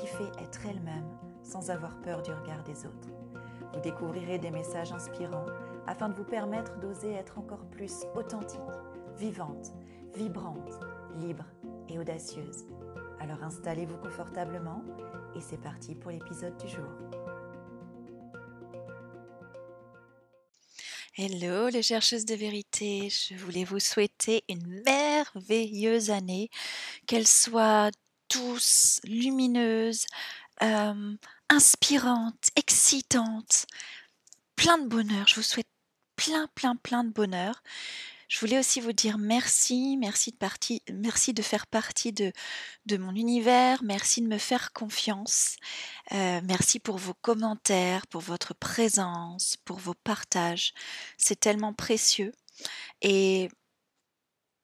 qui fait être elles-mêmes sans avoir peur du regard des autres. Vous découvrirez des messages inspirants afin de vous permettre d'oser être encore plus authentique, vivante, vibrante, libre et audacieuse. Alors installez-vous confortablement et c'est parti pour l'épisode du jour. Hello les chercheuses de vérité, je voulais vous souhaiter une merveilleuse année, qu'elle soit douce, lumineuse, euh, inspirante, excitante, plein de bonheur. Je vous souhaite plein, plein, plein de bonheur. Je voulais aussi vous dire merci, merci de, faire partie de, de mon univers, merci de me faire confiance, euh, merci pour vos commentaires, pour votre présence, pour vos partages. C'est tellement précieux. Et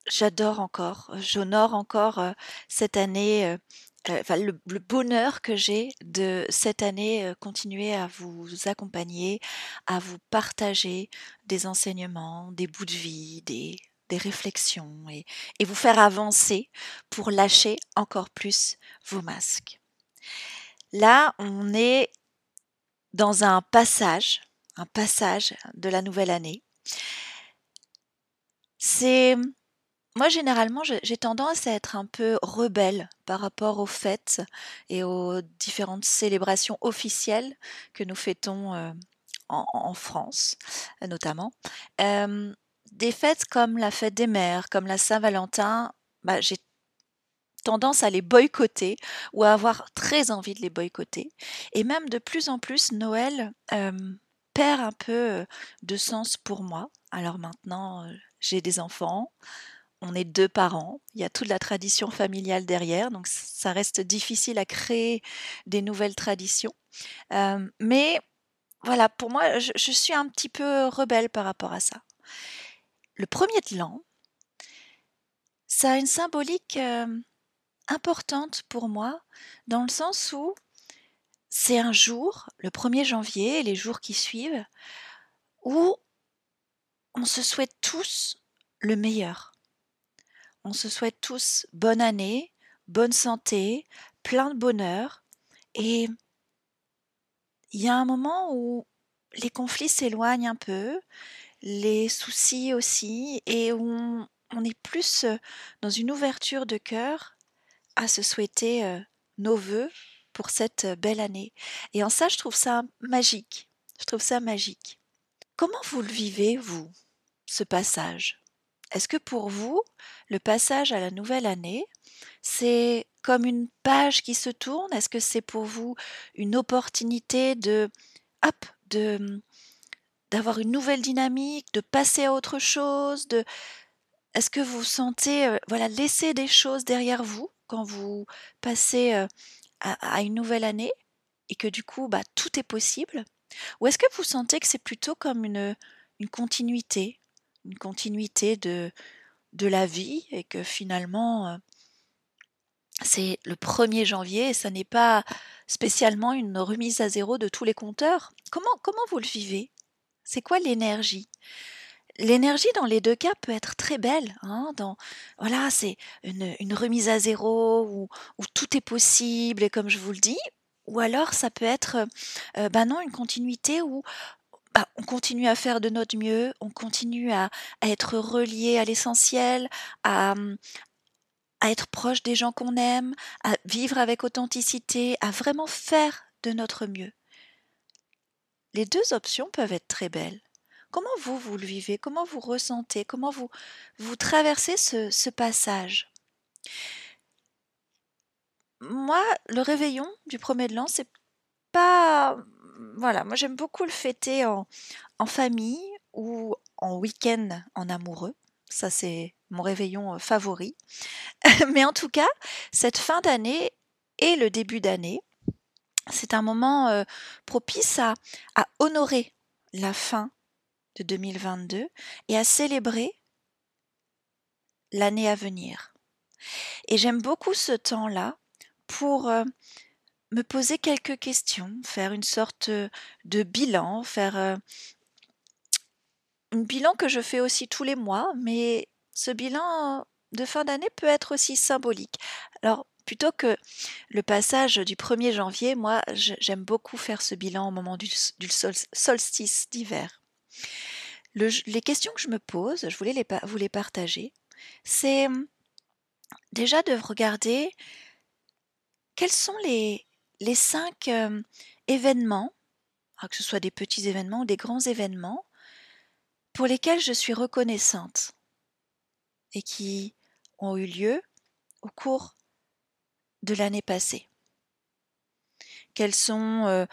j'adore encore, j'honore encore euh, cette année, euh, euh, le bonheur que j'ai de cette année continuer à vous accompagner, à vous partager des enseignements, des bouts de vie, des, des réflexions et, et vous faire avancer pour lâcher encore plus vos masques. Là, on est dans un passage, un passage de la nouvelle année. C'est moi, généralement, j'ai tendance à être un peu rebelle par rapport aux fêtes et aux différentes célébrations officielles que nous fêtons euh, en, France, notamment. Euh, des fêtes comme la fête des mères, comme la Saint-Valentin, bah, j'ai tendance à les boycotter ou à avoir très envie de les boycotter. Et même de plus en plus, Noël euh, perd un peu de sens pour moi. Alors maintenant, j'ai des enfants, on est deux parents, il y a toute la tradition familiale derrière, donc ça reste difficile à créer des nouvelles traditions. Euh, mais voilà, pour moi, je, suis un petit peu rebelle par rapport à ça. Le premier de l'an, ça a une symbolique euh, importante pour moi, dans le sens où c'est un jour, le 1er janvier et les jours qui suivent, où on se souhaite tous le meilleur on se souhaite tous bonne année, bonne santé, plein de bonheur. Et il y a un moment où les conflits s'éloignent un peu, les soucis aussi, et on, on est plus dans une ouverture de cœur à se souhaiter euh, nos voeux pour cette belle année. Et en ça, je trouve ça magique. Je trouve ça magique. Comment vous le vivez, vous, ce passage? Est-ce que pour vous, le passage à la nouvelle année, c'est comme une page qui se tourne? Est-ce que c'est pour vous une opportunité de d'avoir une nouvelle dynamique, de passer à autre chose, est-ce que vous sentez euh, voilà laisser des choses derrière vous quand vous passez euh, à, une nouvelle année et que du coup bah, tout est possible? Ou est-ce que vous sentez que c'est plutôt comme une continuité, une continuité de, la vie et que finalement euh, c'est le 1er janvier et ça n'est pas spécialement une remise à zéro de tous les compteurs. Comment, comment vous le vivez? C'est quoi l'énergie? L'énergie dans les deux cas peut être très belle. Hein, dans, voilà, c'est une, remise à zéro où, tout est possible et comme je vous le dis. Ou alors ça peut être, euh, ben une continuité où bah, on continue à faire de notre mieux, on continue à, être relié à l'essentiel, à, à être proche des gens qu'on aime, à vivre avec authenticité, à vraiment faire de notre mieux. Les deux options peuvent être très belles. Comment vous, vous le vivez? Comment vous ressentez? Comment vous, vous traversez ce passage? Moi, le réveillon du premier de l'an, c'est pas voilà, moi j'aime beaucoup le fêter en, famille ou en week-end en amoureux. Ça, c'est mon réveillon euh, favori. Mais en tout cas, cette fin d'année et le début d'année, c'est un moment euh, propice à, à honorer la fin de 2022 et à célébrer l'année à venir. Et j'aime beaucoup ce temps-là pour euh, me poser quelques questions, faire une sorte de bilan, faire un bilan que je fais aussi tous les mois, mais ce bilan de fin d'année peut être aussi symbolique. Alors, plutôt que le passage du 1er janvier, moi, j'aime beaucoup faire ce bilan au moment du, solstice d'hiver. les questions que je me pose, je voulais les, vous les partager, c'est déjà de regarder quels sont les, les cinq hum, événements, ah, que ce soit des petits événements ou des grands événements, pour lesquels je suis reconnaissante et qui ont eu lieu au cours de l'année passée. Quels sont euh,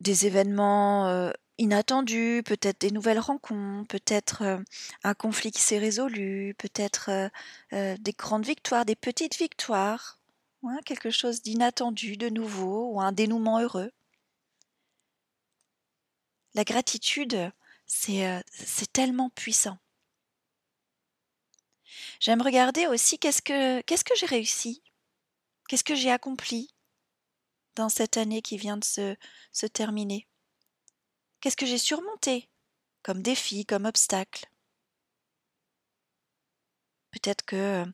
des événements euh, inattendus, peut-être des nouvelles rencontres, peut-être euh, un conflit qui s'est résolu, peut-être des grandes victoires, des petites victoires, quelque chose d'inattendu, de nouveau, ou un dénouement heureux. La gratitude, c'est tellement puissant. J'aime regarder aussi qu'est-ce que j'ai réussi Qu'est-ce que j'ai accompli dans cette année qui vient de se, se terminer Qu'est-ce que j'ai surmonté comme défi, comme obstacle? Peut-être que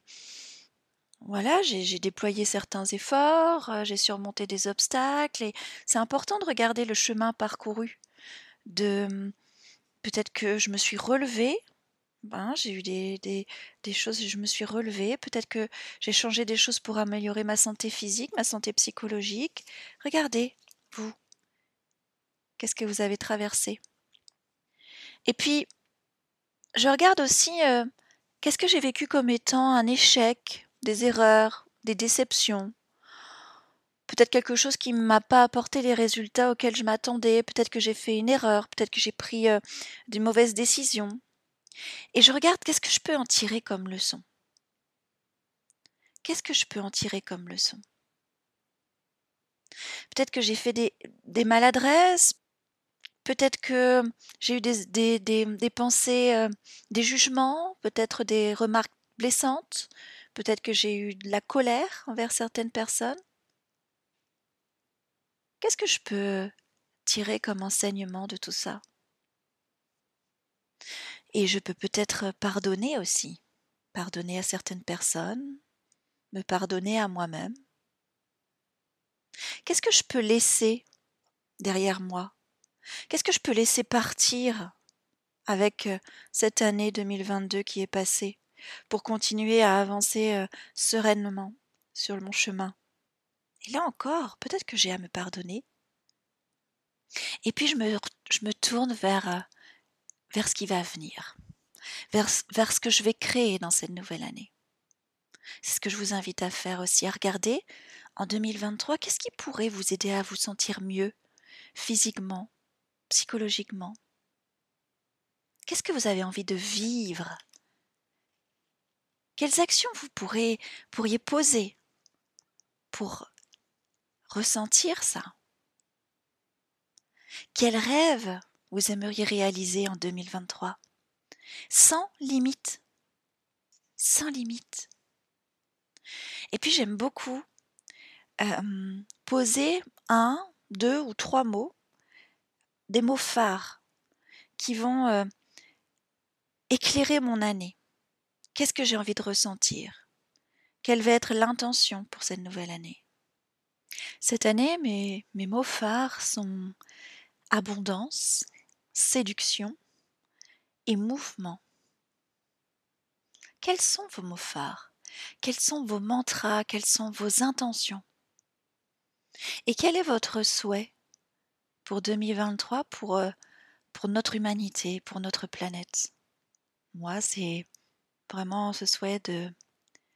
voilà, j'ai déployé certains efforts, euh, j'ai surmonté des obstacles et c'est important de regarder le chemin parcouru. De peut-être que je me suis relevée ben, j'ai eu des, des, des, choses, je me suis relevée, peut-être que j'ai changé des choses pour améliorer ma santé physique, ma santé psychologique. Regardez, vous, qu'est-ce que vous avez traversé Et puis, je regarde aussi euh, qu'est-ce que j'ai vécu comme étant un échec, des erreurs, des déceptions. Peut-être quelque chose qui ne m'a pas apporté les résultats auxquels je m'attendais, peut-être que j'ai fait une erreur, peut-être que j'ai pris euh, des mauvaises décisions. Et je regarde qu'est-ce que je peux en tirer comme leçon? Qu'est-ce que je peux en tirer comme leçon? Peut-être que j'ai fait des, maladresses, peut-être que j'ai eu des, pensées, euh, des jugements, peut-être des remarques blessantes, peut-être que j'ai eu de la colère envers certaines personnes. Qu'est-ce que je peux tirer comme enseignement de tout ça? Et je peux peut-être pardonner aussi, pardonner à certaines personnes, me pardonner à moi-même. Qu'est-ce que je peux laisser derrière moi? Qu'est-ce que je peux laisser partir avec cette année 2022 qui est passée? Pour continuer à avancer sereinement sur mon chemin Et là encore, peut-être que j'ai à me pardonner. Et puis je me, tourne vers vers ce qui va venir, vers, vers ce que je vais créer dans cette nouvelle année. C'est ce que je vous invite à faire aussi, à regarder en 2023, qu'est-ce qui pourrait vous aider à vous sentir mieux physiquement, psychologiquement? Qu'est-ce que vous avez envie de vivre? Quelles actions vous pourriez poser pour ressentir ça? Quels rêves vous aimeriez réaliser en 2023 Sans limite. Sans limite. Et puis j'aime beaucoup poser un, deux ou trois mots, des mots phares qui vont éclairer mon année. Qu'est-ce que j'ai envie de ressentir? Quelle va être l'intention pour cette nouvelle année? Cette année, mes, mes mots phares sont abondance, séduction et mouvement. Quels sont vos mots phares? Quels sont vos mantras? Quelles sont vos intentions? Et quel est votre souhait pour 2023 pour, euh, pour notre humanité, pour notre planète? Moi, c'est vraiment ce souhait de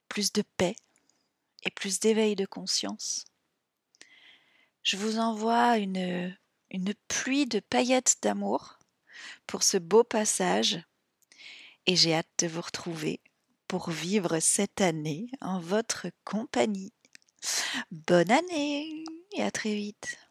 plus de paix et plus d'éveil de conscience. Je vous envoie une une pluie de paillettes d'amour pour ce beau passage et j'ai hâte de vous retrouver pour vivre cette année en votre compagnie. Bonne année et à très vite.